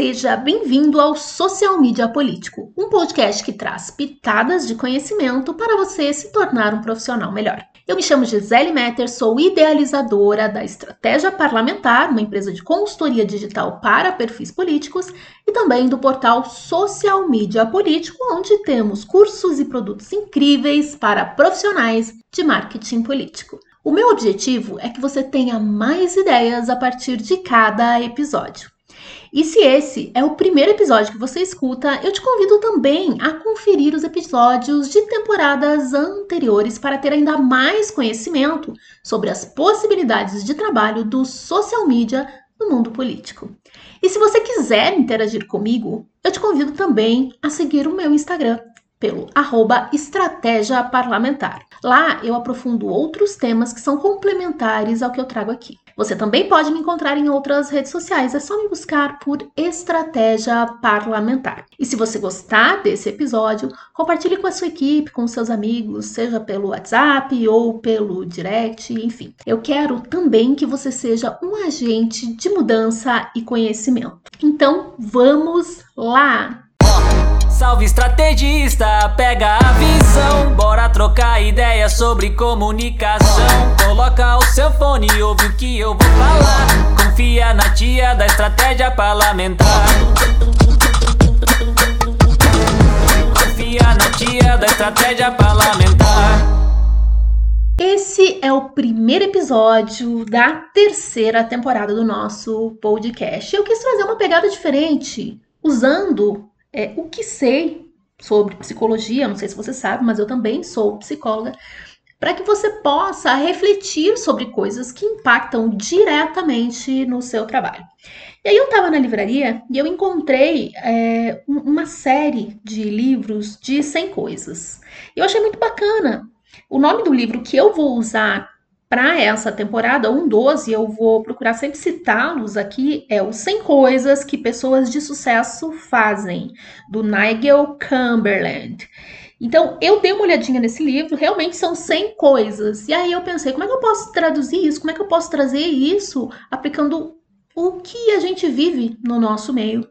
Seja bem-vindo ao Social Media Político, um podcast que traz pitadas de conhecimento para você se tornar um profissional melhor. Eu me chamo Gisele Metter, sou idealizadora da Estratégia Parlamentar, uma empresa de consultoria digital para perfis políticos, e também do portal Social Media Político, onde temos cursos e produtos incríveis para profissionais de marketing político. O meu objetivo é que você tenha mais ideias a partir de cada episódio. E se esse é o primeiro episódio que você escuta, eu te convido também a conferir os episódios de temporadas anteriores para ter ainda mais conhecimento sobre as possibilidades de trabalho do social media no mundo político. E se você quiser interagir comigo, eu te convido também a seguir o meu Instagram pelo arroba Estratégia Parlamentar. Lá eu aprofundo outros temas que são complementares ao que eu trago aqui. Você também pode me encontrar em outras redes sociais, é só me buscar por Estratégia Parlamentar. E se você gostar desse episódio, compartilhe com a sua equipe, com seus amigos, seja pelo WhatsApp ou pelo direct, enfim. Eu quero também que você seja um agente de mudança e conhecimento. Então, vamos lá! Salve estrategista, pega a visão. Bora trocar ideias sobre comunicação. Coloca o seu fone e ouve o que eu vou falar. Confia na tia da estratégia parlamentar. Confia na tia da estratégia parlamentar. Esse é o primeiro episódio da terceira temporada do nosso podcast. Eu quis trazer uma pegada diferente, usando é, o que sei sobre psicologia, não sei se você sabe, mas eu também sou psicóloga, para que você possa refletir sobre coisas que impactam diretamente no seu trabalho. E aí eu estava na livraria e eu encontrei é, uma série de livros de 100 coisas. Eu achei muito bacana. O nome do livro que eu vou usar para essa temporada, um 12, eu vou procurar sempre citá-los aqui, é o 100 coisas que pessoas de sucesso fazem, do Nigel Cumberland. Então, eu dei uma olhadinha nesse livro, realmente são 100 coisas. E aí eu pensei, como é que eu posso traduzir isso? Como é que eu posso trazer isso aplicando o que a gente vive no nosso meio?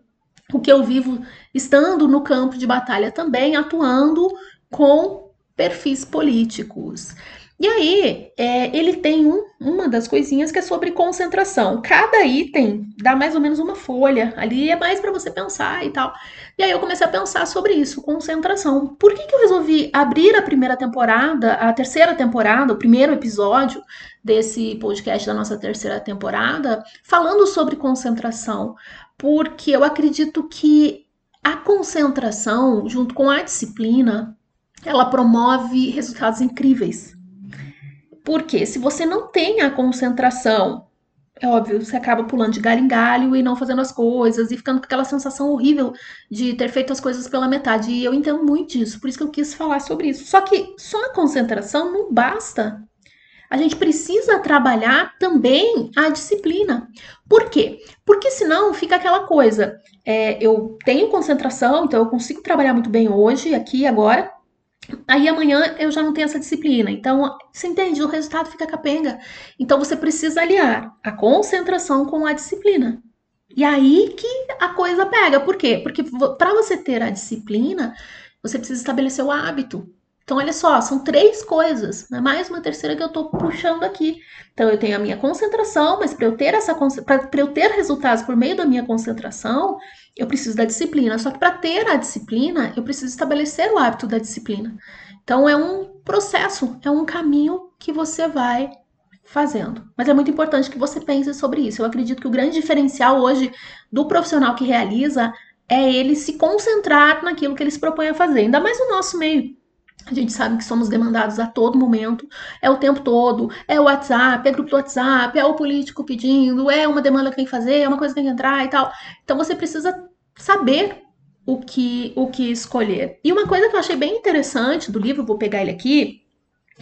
O que eu vivo estando no campo de batalha também, atuando com perfis políticos. E aí, é, ele tem um, uma das coisinhas que é sobre concentração. Cada item dá mais ou menos uma folha. Ali é mais para você pensar e tal. E aí eu comecei a pensar sobre isso, concentração. Por que, que eu resolvi abrir a primeira temporada, a terceira temporada, o primeiro episódio desse podcast da nossa terceira temporada, falando sobre concentração? Porque eu acredito que a concentração, junto com a disciplina, ela promove resultados incríveis porque se você não tem a concentração, é óbvio, você acaba pulando de galho em galho e não fazendo as coisas e ficando com aquela sensação horrível de ter feito as coisas pela metade. E eu entendo muito disso, por isso que eu quis falar sobre isso. Só que só a concentração não basta. A gente precisa trabalhar também a disciplina. Por quê? Porque senão fica aquela coisa. É, eu tenho concentração, então eu consigo trabalhar muito bem hoje, aqui, agora, Aí amanhã eu já não tenho essa disciplina. Então, você entende? O resultado fica capenga. Então, você precisa aliar a concentração com a disciplina. E aí que a coisa pega. Por quê? Porque para você ter a disciplina, você precisa estabelecer o hábito. Então, olha só, são três coisas, né? mais uma terceira que eu estou puxando aqui. Então, eu tenho a minha concentração, mas para eu ter essa para eu ter resultados por meio da minha concentração, eu preciso da disciplina. Só que para ter a disciplina, eu preciso estabelecer o hábito da disciplina. Então, é um processo, é um caminho que você vai fazendo. Mas é muito importante que você pense sobre isso. Eu acredito que o grande diferencial hoje do profissional que realiza é ele se concentrar naquilo que ele se propõe a fazer, ainda mais no nosso meio a gente sabe que somos demandados a todo momento, é o tempo todo, é o WhatsApp, é grupo do WhatsApp, é o político pedindo, é uma demanda que tem que fazer, é uma coisa que tem que entrar e tal. Então você precisa saber o que, o que escolher. E uma coisa que eu achei bem interessante do livro, vou pegar ele aqui,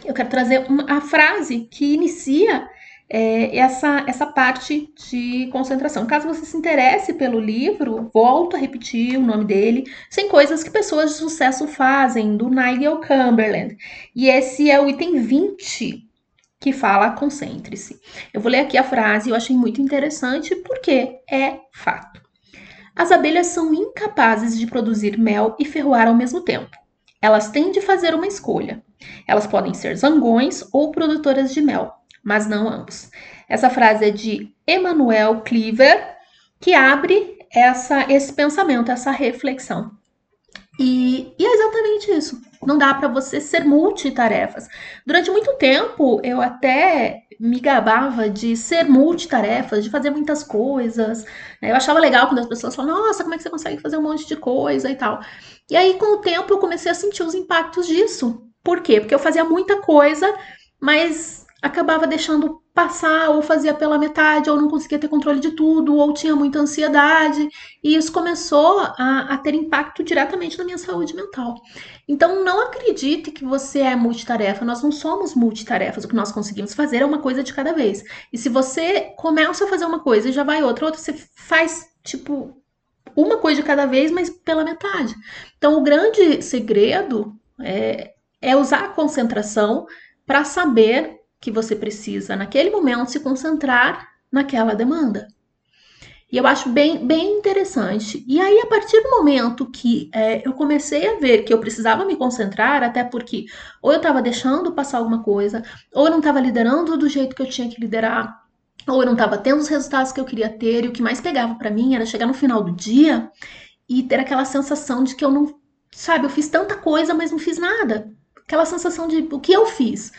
eu quero trazer uma, a frase que inicia é, essa, essa parte de concentração. Caso você se interesse pelo livro, volto a repetir o nome dele, Sem Coisas que Pessoas de Sucesso Fazem, do Nigel Cumberland. E esse é o item 20 que fala concentre-se. Eu vou ler aqui a frase, eu achei muito interessante porque é fato. As abelhas são incapazes de produzir mel e ferroar ao mesmo tempo. Elas têm de fazer uma escolha. Elas podem ser zangões ou produtoras de mel, mas não ambos. Essa frase é de Emmanuel Cleaver, que abre essa, esse pensamento, essa reflexão. E, e, é exatamente isso. Não dá para você ser multitarefas. Durante muito tempo, eu até me gabava de ser multitarefas, de fazer muitas coisas. Né? Eu achava legal quando as pessoas falavam, nossa, como é que você consegue fazer um monte de coisa e tal. E aí, com o tempo, eu comecei a sentir os impactos disso. Por quê? Porque eu fazia muita coisa, mas acabava deixando passar, ou fazia pela metade, ou não conseguia ter controle de tudo, ou tinha muita ansiedade, e isso começou a, a ter impacto diretamente na minha saúde mental. Então, não acredite que você é multitarefa, nós não somos multitarefas, o que nós conseguimos fazer é uma coisa de cada vez. E se você começa a fazer uma coisa e já vai outra, outra, você faz, tipo, uma coisa de cada vez, mas pela metade. Então, o grande segredo é, é usar a concentração para saber que você precisa, naquele momento, se concentrar naquela demanda. E eu acho bem, bem interessante. E aí, a partir do momento que é, eu comecei a ver que eu precisava me concentrar, até porque ou eu estava deixando passar alguma coisa, ou eu não estava liderando do jeito que eu tinha que liderar, ou eu não estava tendo os resultados que eu queria ter, e o que mais pegava para mim era chegar no final do dia e ter aquela sensação de que eu não, sabe, eu fiz tanta coisa, mas não fiz nada aquela sensação de o que eu fiz.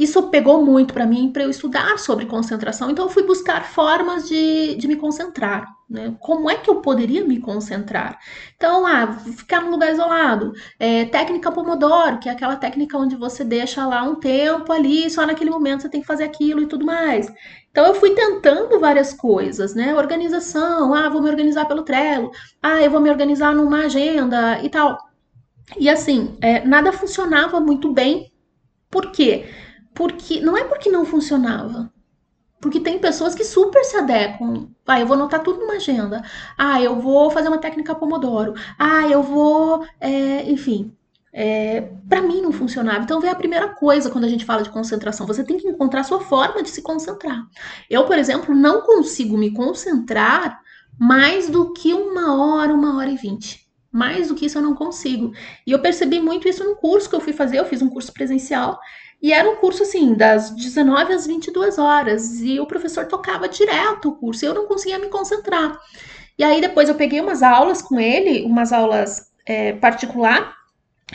Isso pegou muito para mim para eu estudar sobre concentração, então eu fui buscar formas de, de me concentrar. Né? Como é que eu poderia me concentrar? Então, ah, ficar num lugar isolado. É, técnica Pomodoro, que é aquela técnica onde você deixa lá um tempo ali, só naquele momento você tem que fazer aquilo e tudo mais. Então eu fui tentando várias coisas, né? Organização, ah, vou me organizar pelo Trello, ah, eu vou me organizar numa agenda e tal. E assim, é, nada funcionava muito bem. Por quê? Porque não é porque não funcionava. Porque tem pessoas que super se adequam. Ah, eu vou anotar tudo numa agenda. Ah, eu vou fazer uma técnica Pomodoro. Ah, eu vou. É, enfim. É, para mim não funcionava. Então vem a primeira coisa quando a gente fala de concentração. Você tem que encontrar a sua forma de se concentrar. Eu, por exemplo, não consigo me concentrar mais do que uma hora, uma hora e vinte. Mais do que isso eu não consigo. E eu percebi muito isso no curso que eu fui fazer. Eu fiz um curso presencial e era um curso assim, das 19 às 22 horas. E o professor tocava direto o curso e eu não conseguia me concentrar. E aí depois eu peguei umas aulas com ele, umas aulas é, particular.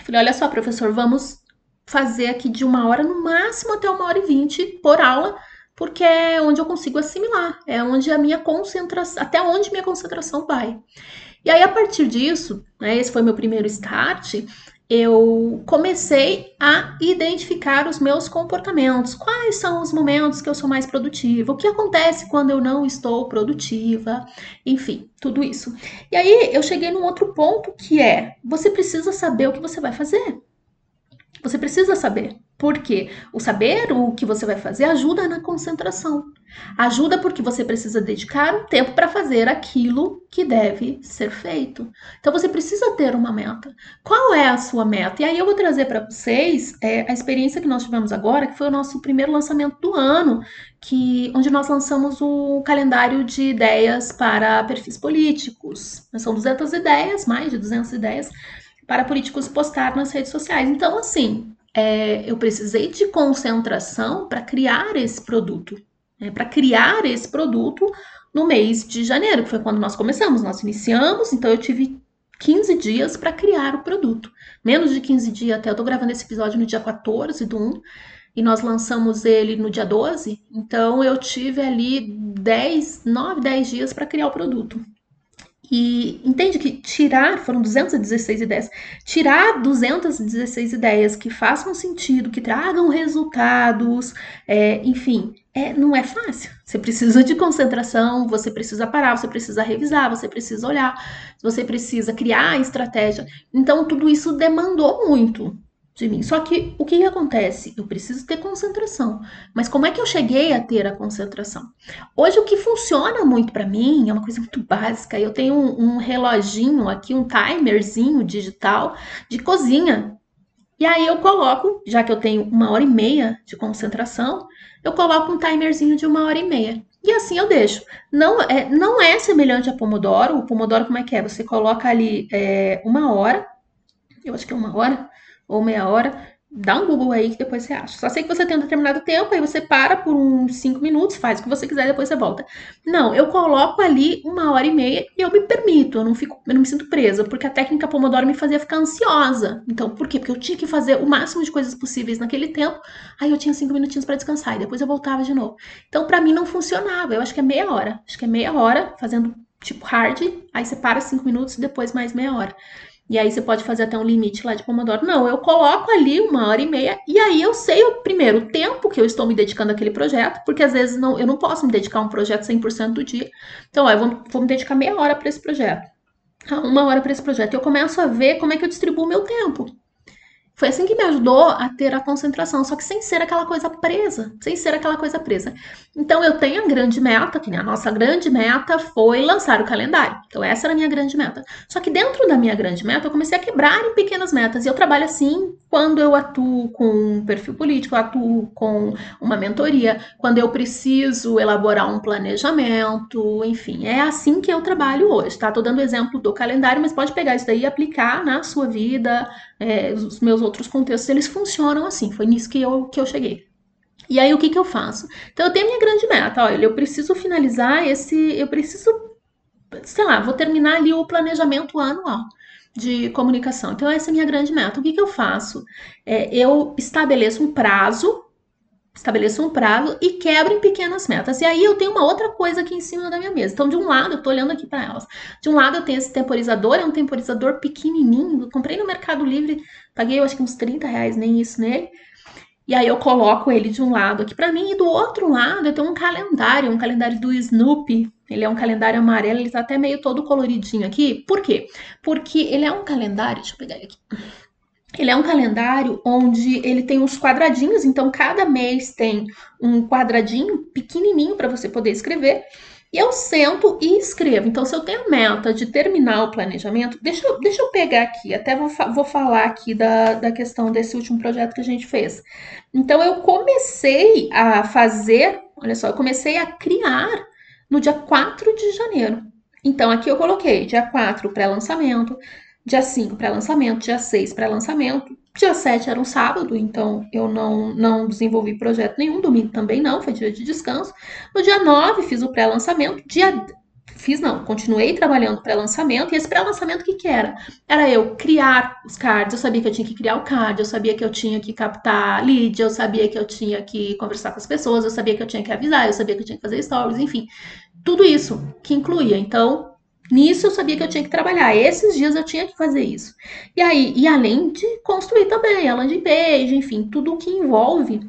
Falei: olha só, professor, vamos fazer aqui de uma hora no máximo até uma hora e vinte por aula, porque é onde eu consigo assimilar, é onde a minha concentração, até onde minha concentração vai. E aí, a partir disso, né, esse foi meu primeiro start, eu comecei a identificar os meus comportamentos. Quais são os momentos que eu sou mais produtiva? O que acontece quando eu não estou produtiva? Enfim, tudo isso. E aí eu cheguei num outro ponto que é: você precisa saber o que você vai fazer. Você precisa saber. Porque o saber o que você vai fazer ajuda na concentração. Ajuda porque você precisa dedicar um tempo para fazer aquilo que deve ser feito. Então você precisa ter uma meta. Qual é a sua meta? E aí eu vou trazer para vocês é, a experiência que nós tivemos agora, que foi o nosso primeiro lançamento do ano, que onde nós lançamos o calendário de ideias para perfis políticos. São 200 ideias, mais de 200 ideias para políticos postar nas redes sociais. Então, assim, é, eu precisei de concentração para criar esse produto né, para criar esse produto no mês de janeiro, que foi quando nós começamos. Nós iniciamos, então eu tive 15 dias para criar o produto. Menos de 15 dias até. Eu tô gravando esse episódio no dia 14 do 1 e nós lançamos ele no dia 12. Então eu tive ali 10, 9, 10 dias para criar o produto. E entende que tirar, foram 216 ideias, tirar 216 ideias que façam sentido, que tragam resultados, é, enfim, é, não é fácil. Você precisa de concentração, você precisa parar, você precisa revisar, você precisa olhar, você precisa criar estratégia. Então, tudo isso demandou muito de mim. Só que o que, que, acontece? Eu preciso ter concentração. Mas como é que eu cheguei a ter a concentração? Hoje o que funciona muito para mim é uma coisa muito básica. Eu tenho um, um reloginho aqui, um timerzinho digital de cozinha. E aí eu coloco, já que eu tenho uma hora e meia de concentração, eu coloco um timerzinho de uma hora e meia. E assim eu deixo. Não é, não é semelhante a Pomodoro. O Pomodoro, como é que é? Você coloca ali é, uma hora, eu acho que é uma hora ou meia hora, Dá um Google aí que depois você acha. Só sei que você tem um determinado tempo, aí você para por uns 5 minutos, faz o que você quiser, depois você volta. Não, eu coloco ali uma hora e meia e eu me permito, eu não fico, eu não me sinto presa, porque a técnica Pomodoro me fazia ficar ansiosa. Então, por quê? Porque eu tinha que fazer o máximo de coisas possíveis naquele tempo, aí eu tinha 5 minutinhos para descansar e depois eu voltava de novo. Então, para mim não funcionava. Eu acho que é meia hora. Acho que é meia hora fazendo tipo hard, aí você para 5 minutos e depois mais meia hora. E aí você pode fazer até um limite lá de Pomodoro. Não, eu coloco ali uma hora e meia e aí eu sei o primeiro o tempo que eu estou me dedicando àquele projeto, porque às vezes não, eu não posso me dedicar a um projeto 100% do dia. Então, ó, eu vou, vou me dedicar meia hora para esse projeto. Uma hora para esse projeto. E eu começo a ver como é que eu distribuo o meu tempo. Foi assim que me ajudou a ter a concentração, só que sem ser aquela coisa presa, sem ser aquela coisa presa. Então eu tenho a grande meta, que a nossa grande meta foi lançar o calendário. Então essa era a minha grande meta. Só que dentro da minha grande meta eu comecei a quebrar em pequenas metas. E eu trabalho assim quando eu atuo com um perfil político, eu atuo com uma mentoria, quando eu preciso elaborar um planejamento, enfim, é assim que eu trabalho hoje, tá? Tô dando exemplo do calendário, mas pode pegar isso daí e aplicar na sua vida, é, os meus outros contextos, eles funcionam assim. Foi nisso que eu, que eu cheguei. E aí, o que, que eu faço? Então, eu tenho minha grande meta. Olha, eu preciso finalizar esse. Eu preciso. Sei lá, vou terminar ali o planejamento anual de comunicação. Então, essa é a minha grande meta. O que, que eu faço? É, eu estabeleço um prazo estabeleço um prazo e quebro em pequenas metas. E aí eu tenho uma outra coisa aqui em cima da minha mesa. Então, de um lado, eu tô olhando aqui para elas. De um lado, eu tenho esse temporizador, é um temporizador pequenininho. Eu comprei no Mercado Livre, paguei eu acho que uns 30 reais, nem isso nele. E aí eu coloco ele de um lado aqui para mim e do outro lado eu tenho um calendário, um calendário do Snoopy. Ele é um calendário amarelo, ele tá até meio todo coloridinho aqui. Por quê? Porque ele é um calendário, deixa eu pegar ele aqui. Ele é um calendário onde ele tem uns quadradinhos, então cada mês tem um quadradinho pequenininho para você poder escrever. E eu sento e escrevo. Então, se eu tenho meta de terminar o planejamento, deixa eu, deixa eu pegar aqui, até vou, vou falar aqui da, da questão desse último projeto que a gente fez. Então, eu comecei a fazer, olha só, eu comecei a criar no dia 4 de janeiro. Então, aqui eu coloquei dia 4 pré-lançamento, Dia 5 para lançamento, dia 6 para lançamento, dia 7 era um sábado, então eu não, não desenvolvi projeto nenhum, domingo também não, foi dia de descanso. No dia 9 fiz o pré-lançamento, dia fiz não, continuei trabalhando pré-lançamento, e esse pré-lançamento o que, que era? Era eu criar os cards, eu sabia que eu tinha que criar o card, eu sabia que eu tinha que captar lead, eu sabia que eu tinha que conversar com as pessoas, eu sabia que eu tinha que avisar, eu sabia que eu tinha que fazer stories, enfim, tudo isso que incluía. Então, Nisso eu sabia que eu tinha que trabalhar. Esses dias eu tinha que fazer isso. E aí, e além de construir também a landing page, enfim, tudo o que envolve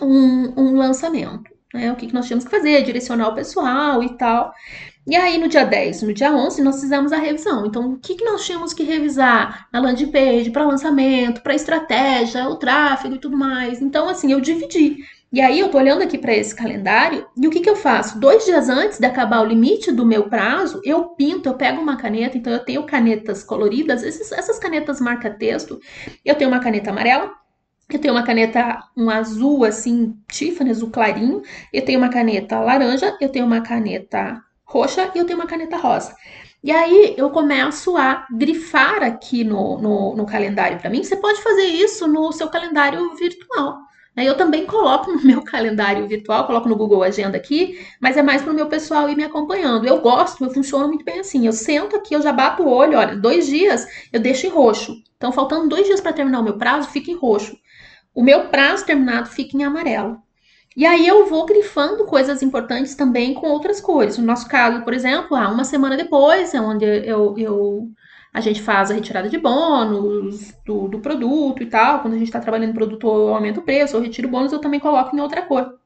um, um lançamento. Né? O que, que nós tínhamos que fazer, direcionar o pessoal e tal. E aí, no dia 10, no dia 11, nós fizemos a revisão. Então, o que, que nós tínhamos que revisar na landing page, para lançamento, para estratégia, o tráfego e tudo mais. Então, assim, eu dividi. E aí eu tô olhando aqui para esse calendário e o que, que eu faço? Dois dias antes de acabar o limite do meu prazo, eu pinto, eu pego uma caneta, então eu tenho canetas coloridas, esses, essas canetas marca-texto, eu tenho uma caneta amarela, eu tenho uma caneta um azul assim, Tiffany, azul clarinho, eu tenho uma caneta laranja, eu tenho uma caneta roxa e eu tenho uma caneta rosa. E aí eu começo a grifar aqui no, no, no calendário para mim. Você pode fazer isso no seu calendário virtual. Eu também coloco no meu calendário virtual, coloco no Google Agenda aqui, mas é mais para o meu pessoal ir me acompanhando. Eu gosto, eu funciono muito bem assim. Eu sento aqui, eu já bato o olho, olha, dois dias eu deixo em roxo. Então, faltando dois dias para terminar o meu prazo, fica em roxo. O meu prazo terminado fica em amarelo. E aí eu vou grifando coisas importantes também com outras cores. No nosso caso, por exemplo, ah, uma semana depois é onde eu, eu a gente faz a retirada de bônus do, do produto e tal. Quando a gente está trabalhando produto, eu aumento o preço, eu retiro bônus, eu também coloco em outra cor.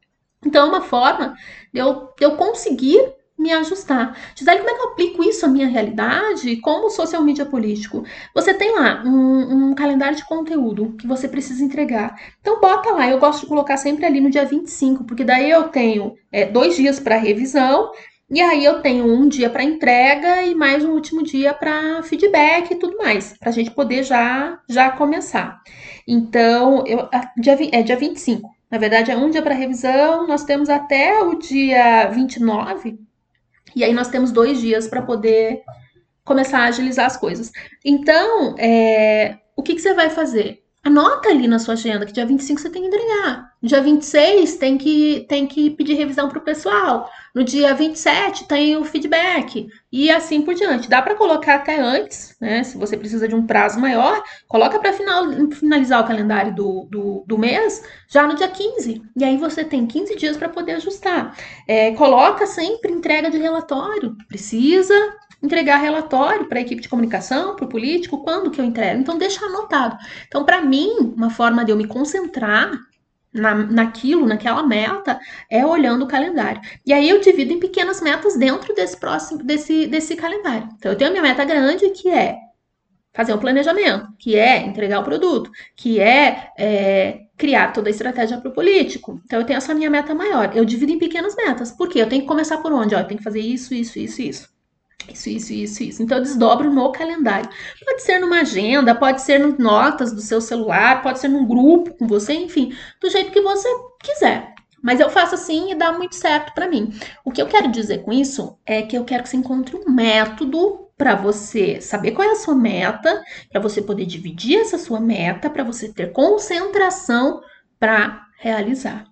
Então, é uma forma de eu, de eu conseguir me ajustar. Gisele, como é que eu aplico isso à minha realidade como social media político? Você tem lá um, um, calendário de conteúdo que você precisa entregar. Então bota lá, eu gosto de colocar sempre ali no dia 25, porque daí eu tenho é, dois dias para revisão E aí eu tenho um dia para entrega e mais um último dia para feedback e tudo mais, para a gente poder já já começar. Então, eu, dia, é dia 25. Na verdade, é um dia para revisão, nós temos até o dia 29, e aí nós temos dois dias para poder começar a agilizar as coisas. Então, é, o que, que você vai fazer? Anota ali na sua agenda que dia 25 você tem que entregar. Dia 26 tem que, tem que pedir revisão para o pessoal. No dia 27 tem o feedback. E assim por diante. Dá para colocar até antes, né? Se você precisa de um prazo maior, coloca para final, finalizar o calendário do, do, do, mês já no dia 15. E aí você tem 15 dias para poder ajustar. É, coloca sempre entrega de relatório. Precisa entregar relatório para a equipe de comunicação, para o político, quando que eu entrego. Então, deixa anotado. Então, para mim, uma forma de eu me concentrar na, naquilo, naquela meta, é olhando o calendário. E aí eu divido em pequenas metas dentro desse próximo, desse, desse calendário. Então, eu tenho a minha meta grande, que é fazer um planejamento, que é entregar o produto, que é, é criar toda a estratégia para o político. Então, eu tenho essa minha meta maior. Eu divido em pequenas metas. Por quê? Eu tenho que começar por onde? Ó, eu tenho que fazer isso, isso, isso, isso. Isso, isso, isso, isso. Então eu desdobro no calendário. Pode ser numa agenda, pode ser no notas do seu celular, pode ser num grupo com você, enfim, do jeito que você quiser. Mas eu faço assim e dá muito certo para mim. O que eu quero dizer com isso é que eu quero que você encontre um método para você saber qual é a sua meta, para você poder dividir essa sua meta, para você ter concentração para realizar.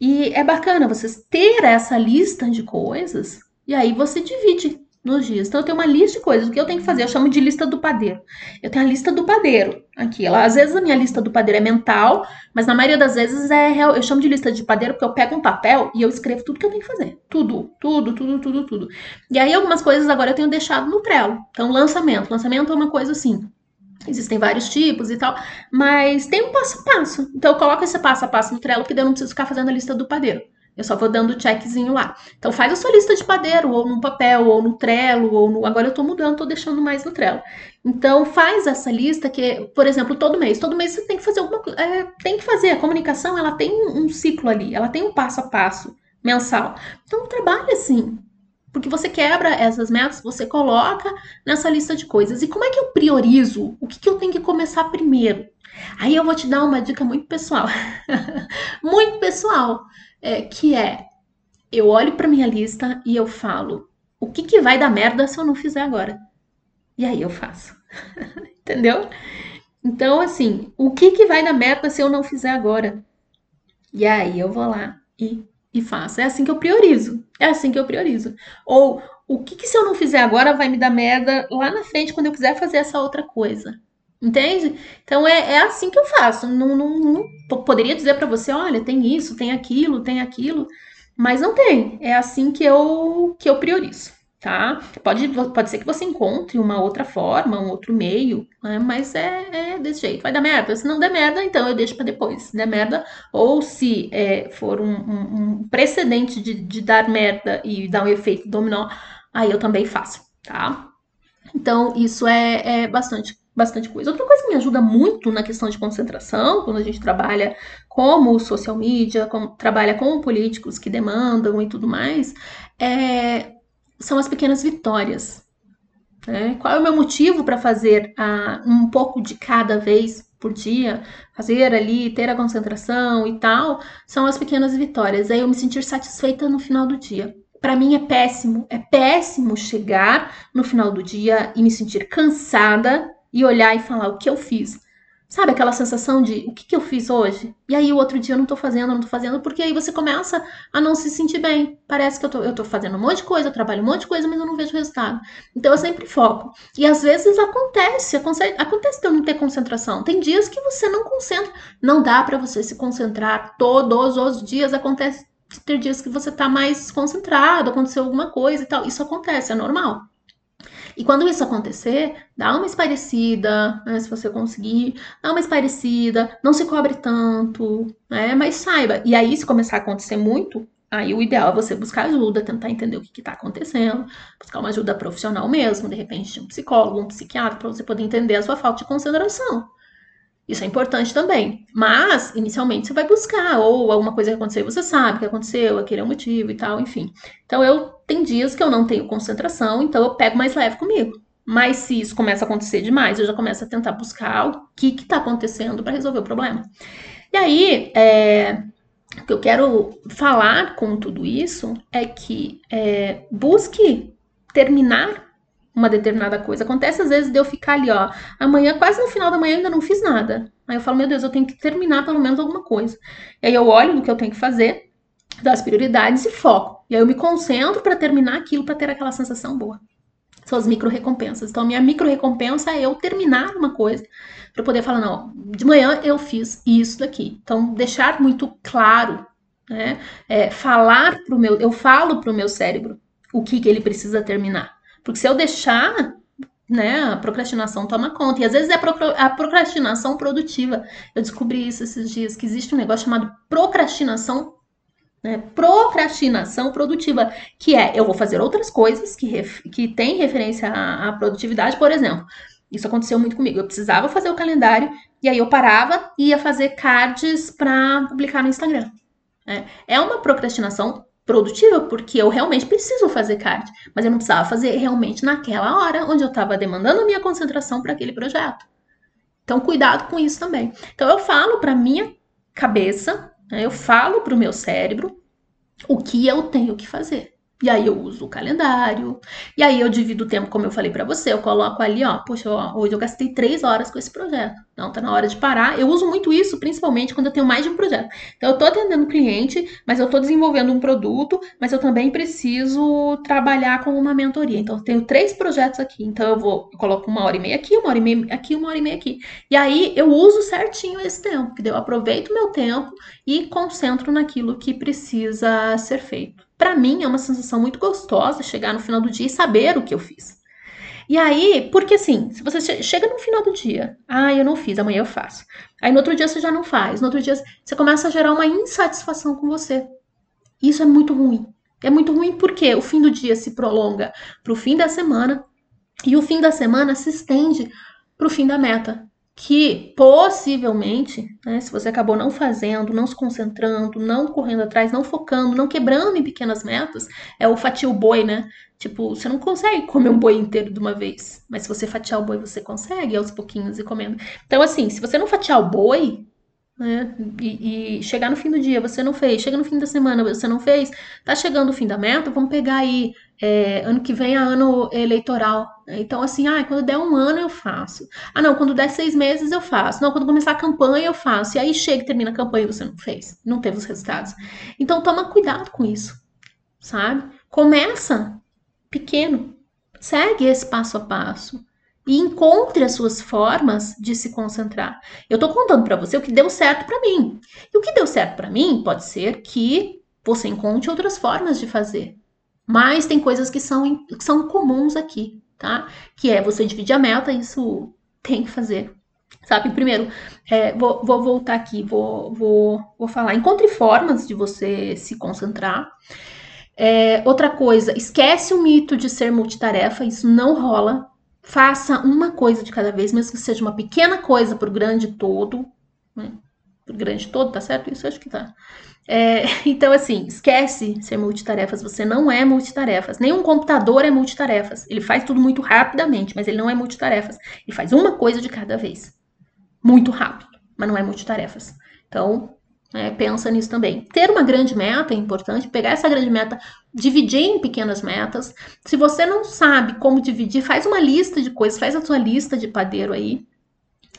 E é bacana vocês ter essa lista de coisas e aí você divide nos dias. Então eu tenho uma lista de coisas. O que eu tenho que fazer? Eu chamo de lista do padeiro. Eu tenho a lista do padeiro aqui. Ela, às vezes a minha lista do padeiro é mental, mas na maioria das vezes é real. Eu chamo de lista de padeiro porque eu pego um papel e eu escrevo tudo que eu tenho que fazer. Tudo, tudo, tudo, tudo, tudo. E aí algumas coisas agora eu tenho deixado no Trello. Então lançamento. Lançamento é uma coisa assim. Existem vários tipos e tal, mas tem um passo a passo. Então eu coloco esse passo a passo no Trello, porque daí eu não preciso ficar fazendo a lista do padeiro. Eu só vou dando checkzinho lá. Então faz a sua lista de padeiro, ou no papel, ou no Trello, ou no. Agora eu tô mudando, tô deixando mais no Trello. Então faz essa lista que, por exemplo, todo mês. Todo mês você tem que fazer alguma. É, tem que fazer. A comunicação ela tem um ciclo ali, ela tem um passo a passo mensal. Então trabalha assim. Porque você quebra essas metas, você coloca nessa lista de coisas. E como é que eu priorizo? O que, que eu tenho que começar primeiro? Aí eu vou te dar uma dica muito pessoal. muito pessoal é, que é eu olho para minha lista e eu falo o que, que vai dar merda se eu não fizer agora. E aí eu faço. Entendeu? Então, assim, o que, que vai dar merda se eu não fizer agora? E aí eu vou lá e, e faço. É assim que eu priorizo. É assim que eu priorizo. Ou o que, que se eu não fizer agora vai me dar merda lá na frente quando eu quiser fazer essa outra coisa? Entende? Então é, é assim que eu faço. Não, não, não poderia dizer para você, olha, tem isso, tem aquilo, tem aquilo, mas não tem. É assim que eu que eu priorizo, tá? Pode, pode ser que você encontre uma outra forma, um outro meio, né? mas é, é desse jeito. Vai dar merda. Se não der merda, então eu deixo para depois. Se der merda, ou se é, for um, um, precedente de, de dar merda e dar um efeito dominó, aí eu também faço, tá? Então, isso é, é bastante bastante coisa. Outra coisa que me ajuda muito na questão de concentração, quando a gente trabalha como social media, trabalha com políticos que demandam e tudo mais, é, são as pequenas vitórias. Né? Qual é o meu motivo para fazer ah, um pouco de cada vez por dia, fazer ali, ter a concentração e tal, são as pequenas vitórias. Aí eu me sentir satisfeita no final do dia. Para mim é péssimo, é péssimo chegar no final do dia e me sentir cansada e olhar e falar o que eu fiz. Sabe aquela sensação de o que, que eu fiz hoje? E aí o outro dia eu não tô fazendo, não tô fazendo, porque aí você começa a não se sentir bem. Parece que eu tô, eu tô fazendo um monte de coisa, eu trabalho um monte de coisa, mas eu não vejo resultado. Então eu sempre foco. E às vezes acontece, acontece de eu não ter concentração. Tem dias que você não concentra. Não dá para você se concentrar todos os dias. Acontece ter dias que você tá mais concentrado, aconteceu alguma coisa e tal. Isso acontece, é normal. E quando isso acontecer, dá uma esparecida, né, se você conseguir, dá uma esparecida, não se cobre tanto, né, mas saiba. E aí, se começar a acontecer muito, aí o ideal é você buscar ajuda, tentar entender o que está acontecendo, buscar uma ajuda profissional mesmo, de repente um psicólogo, um psiquiatra, para você poder entender a sua falta de consideração. Isso é importante também. Mas, inicialmente, você vai buscar, ou alguma coisa que aconteceu, você sabe que aconteceu, aquele é o motivo e tal, enfim. Então, eu tem dias que eu não tenho concentração, então eu pego mais leve comigo. Mas se isso começa a acontecer demais, eu já começo a tentar buscar o que está acontecendo para resolver o problema. E aí, é, o que eu quero falar com tudo isso é que é, busque terminar uma determinada coisa. Acontece às vezes de eu ficar ali, ó, amanhã, quase no final da manhã, eu ainda não fiz nada. Aí eu falo, meu Deus, eu tenho que terminar pelo menos alguma coisa. E aí eu olho no que eu tenho que fazer, das prioridades e foco. E aí eu me concentro para terminar aquilo, para ter aquela sensação boa. São as micro recompensas. Então, a minha micro recompensa é eu terminar uma coisa para poder falar, não, de manhã eu fiz isso daqui. Então, deixar muito claro, né? É, falar pro meu, eu falo pro meu cérebro o que, que ele precisa terminar. Porque se eu deixar, né, a procrastinação toma conta. E às vezes é a procrastinação produtiva. Eu descobri isso esses dias, que existe um negócio chamado procrastinação né? Procrastinação produtiva, que é eu vou fazer outras coisas que, ref, que têm referência à, à, produtividade, por exemplo. Isso aconteceu muito comigo. Eu precisava fazer o calendário e aí eu parava e ia fazer cards para publicar no Instagram. É, é uma procrastinação produtiva, porque eu realmente preciso fazer card, mas eu não precisava fazer realmente naquela hora onde eu estava demandando a minha concentração para aquele projeto. Então, cuidado com isso também. Então, eu falo para minha cabeça, né, eu falo para o meu cérebro o que eu tenho que fazer. E aí eu uso o calendário. E aí eu divido o tempo, como eu falei para você. Eu coloco ali, ó, poxa, ó, hoje eu gastei três horas com esse projeto. Então tá na hora de parar. Eu uso muito isso, principalmente quando eu tenho mais de um projeto. Então eu tô atendendo cliente, mas eu tô desenvolvendo um produto, mas eu também preciso trabalhar com uma mentoria. Então eu tenho três projetos aqui. Então eu vou, eu coloco uma hora e meia aqui, uma hora e meia aqui, uma hora e meia aqui. E aí eu uso certinho esse tempo, que eu aproveito meu tempo e concentro naquilo que precisa ser feito. Para mim é uma sensação muito gostosa chegar no final do dia e saber o que eu fiz. E aí, porque assim, se você chega no final do dia, ah, eu não fiz, amanhã eu faço. Aí no outro dia você já não faz, no outro dia você começa a gerar uma insatisfação com você. Isso é muito ruim. É muito ruim porque o fim do dia se prolonga para o fim da semana e o fim da semana se estende para o fim da meta que possivelmente, né, se você acabou não fazendo, não se concentrando, não correndo atrás, não focando, não quebrando em pequenas metas, é o fatiar o boi, né? Tipo, você não consegue comer um boi inteiro de uma vez, mas se você fatiar o boi, você consegue aos pouquinhos e comendo. Então, assim, se você não fatiar o boi, né? E, e, chegar no fim do dia, você não fez, chega no fim da semana, você não fez, tá chegando o fim da meta, vamos pegar aí, é, ano que vem é ano eleitoral. Então, assim, ah, quando der um ano eu faço. Ah, não, quando der seis meses eu faço. Não, quando começar a campanha eu faço. E aí chega e termina a campanha e você não fez, não teve os resultados. Então, toma cuidado com isso, sabe? Começa pequeno, segue esse passo a passo e encontre as suas formas de se concentrar. Eu estou contando para você o que deu certo para mim. E o que deu certo para mim pode ser que você encontre outras formas de fazer. Mas tem coisas que são, que são comuns aqui, tá? Que é você dividir a meta, isso tem que fazer. Sabe, primeiro, é, vou, vou, voltar aqui, vou, vou, vou falar. Encontre formas de você se concentrar. É, outra coisa, esquece o mito de ser multitarefa, isso não rola. Faça uma coisa de cada vez, mesmo que seja uma pequena coisa o grande todo. Né? Grande todo, tá certo? Isso acho que tá. É, então, assim, esquece ser multitarefas. Você não é multitarefas. Nenhum computador é multitarefas. Ele faz tudo muito rapidamente, mas ele não é multitarefas. Ele faz uma coisa de cada vez. Muito rápido, mas não é multitarefas. Então, é, pensa nisso também. Ter uma grande meta é importante, pegar essa grande meta, dividir em pequenas metas. Se você não sabe como dividir, faz uma lista de coisas, faz a sua lista de padeiro aí,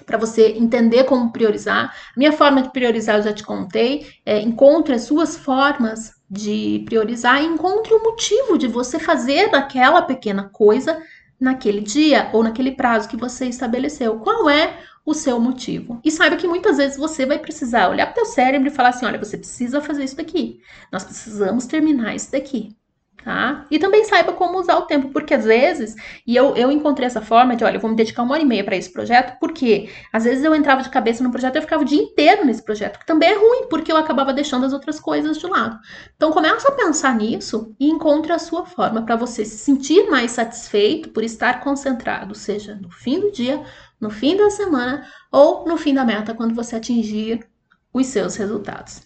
para você entender como priorizar. Minha forma de priorizar eu já te contei. É, encontre as suas formas de priorizar e encontre o motivo de você fazer aquela pequena coisa naquele dia ou naquele prazo que você estabeleceu. Qual é o seu motivo. E saiba que muitas vezes você vai precisar olhar para o teu cérebro e falar assim: olha, você precisa fazer isso daqui. Nós precisamos terminar isso daqui. Tá? E também saiba como usar o tempo, porque às vezes, e eu, eu encontrei essa forma de, olha, eu vou me dedicar uma hora e meia para esse projeto, porque às vezes eu entrava de cabeça no projeto e eu ficava o dia inteiro nesse projeto, que também é ruim, porque eu acabava deixando as outras coisas de lado. Então começa a pensar nisso e encontre a sua forma para você se sentir mais satisfeito por estar concentrado, seja no fim do dia, no fim da semana ou no fim da meta, quando você atingir os seus resultados.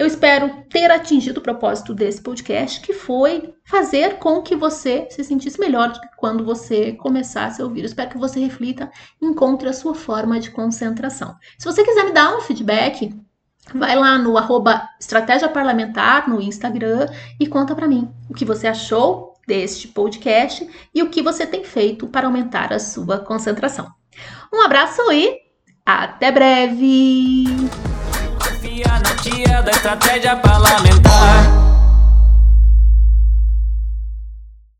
Eu espero ter atingido o propósito desse podcast, que foi fazer com que você se sentisse melhor do que quando você começasse a ouvir. Eu espero que você reflita encontre a sua forma de concentração. Se você quiser me dar um feedback, vai lá no arroba Estratégia Parlamentar no Instagram e conta para mim o que você achou deste podcast e o que você tem feito para aumentar a sua concentração. Um abraço e até breve! Na tia da estratégia parlamentar.